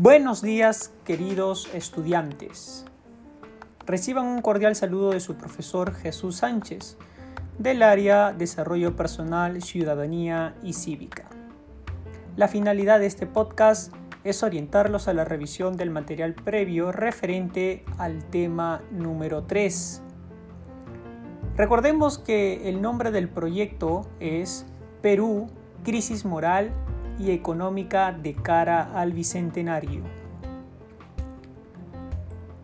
Buenos días, queridos estudiantes. Reciban un cordial saludo de su profesor Jesús Sánchez, del área Desarrollo Personal, Ciudadanía y Cívica. La finalidad de este podcast es orientarlos a la revisión del material previo referente al tema número 3. Recordemos que el nombre del proyecto es Perú, Crisis Moral y económica de cara al Bicentenario.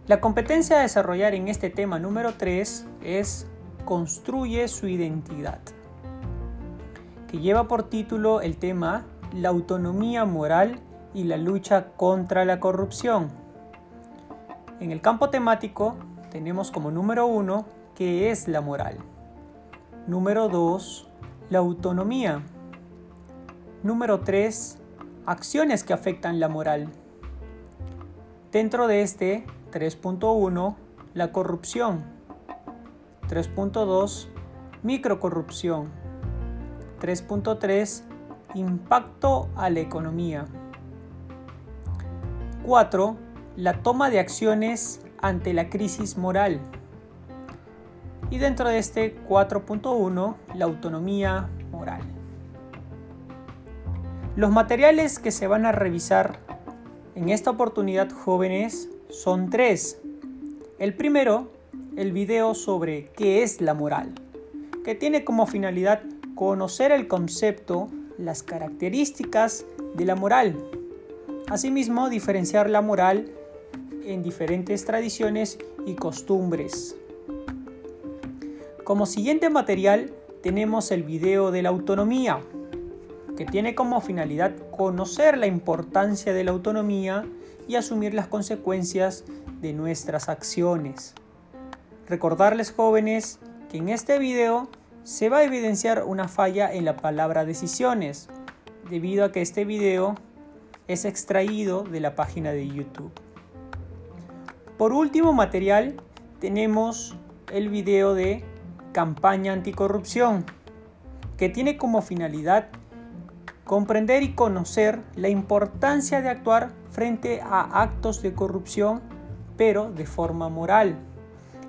La competencia a desarrollar en este tema número 3 es Construye su identidad, que lleva por título el tema La autonomía moral y la lucha contra la corrupción. En el campo temático tenemos como número 1 que es la moral. Número 2, la autonomía. Número 3. Acciones que afectan la moral. Dentro de este 3.1, la corrupción. 3.2, microcorrupción. 3.3, impacto a la economía. 4. La toma de acciones ante la crisis moral. Y dentro de este 4.1, la autonomía. Los materiales que se van a revisar en esta oportunidad jóvenes son tres. El primero, el video sobre qué es la moral, que tiene como finalidad conocer el concepto, las características de la moral. Asimismo, diferenciar la moral en diferentes tradiciones y costumbres. Como siguiente material tenemos el video de la autonomía, que tiene como finalidad conocer la importancia de la autonomía y asumir las consecuencias de nuestras acciones. Recordarles jóvenes que en este video se va a evidenciar una falla en la palabra decisiones, debido a que este video es extraído de la página de YouTube. Por último material tenemos el video de campaña anticorrupción, que tiene como finalidad comprender y conocer la importancia de actuar frente a actos de corrupción, pero de forma moral,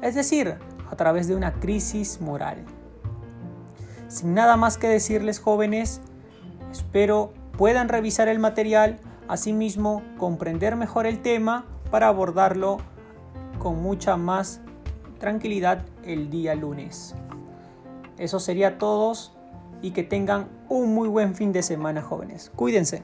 es decir, a través de una crisis moral. Sin nada más que decirles jóvenes, espero puedan revisar el material, asimismo comprender mejor el tema para abordarlo con mucha más tranquilidad el día lunes. Eso sería todos y que tengan un muy buen fin de semana jóvenes. Cuídense.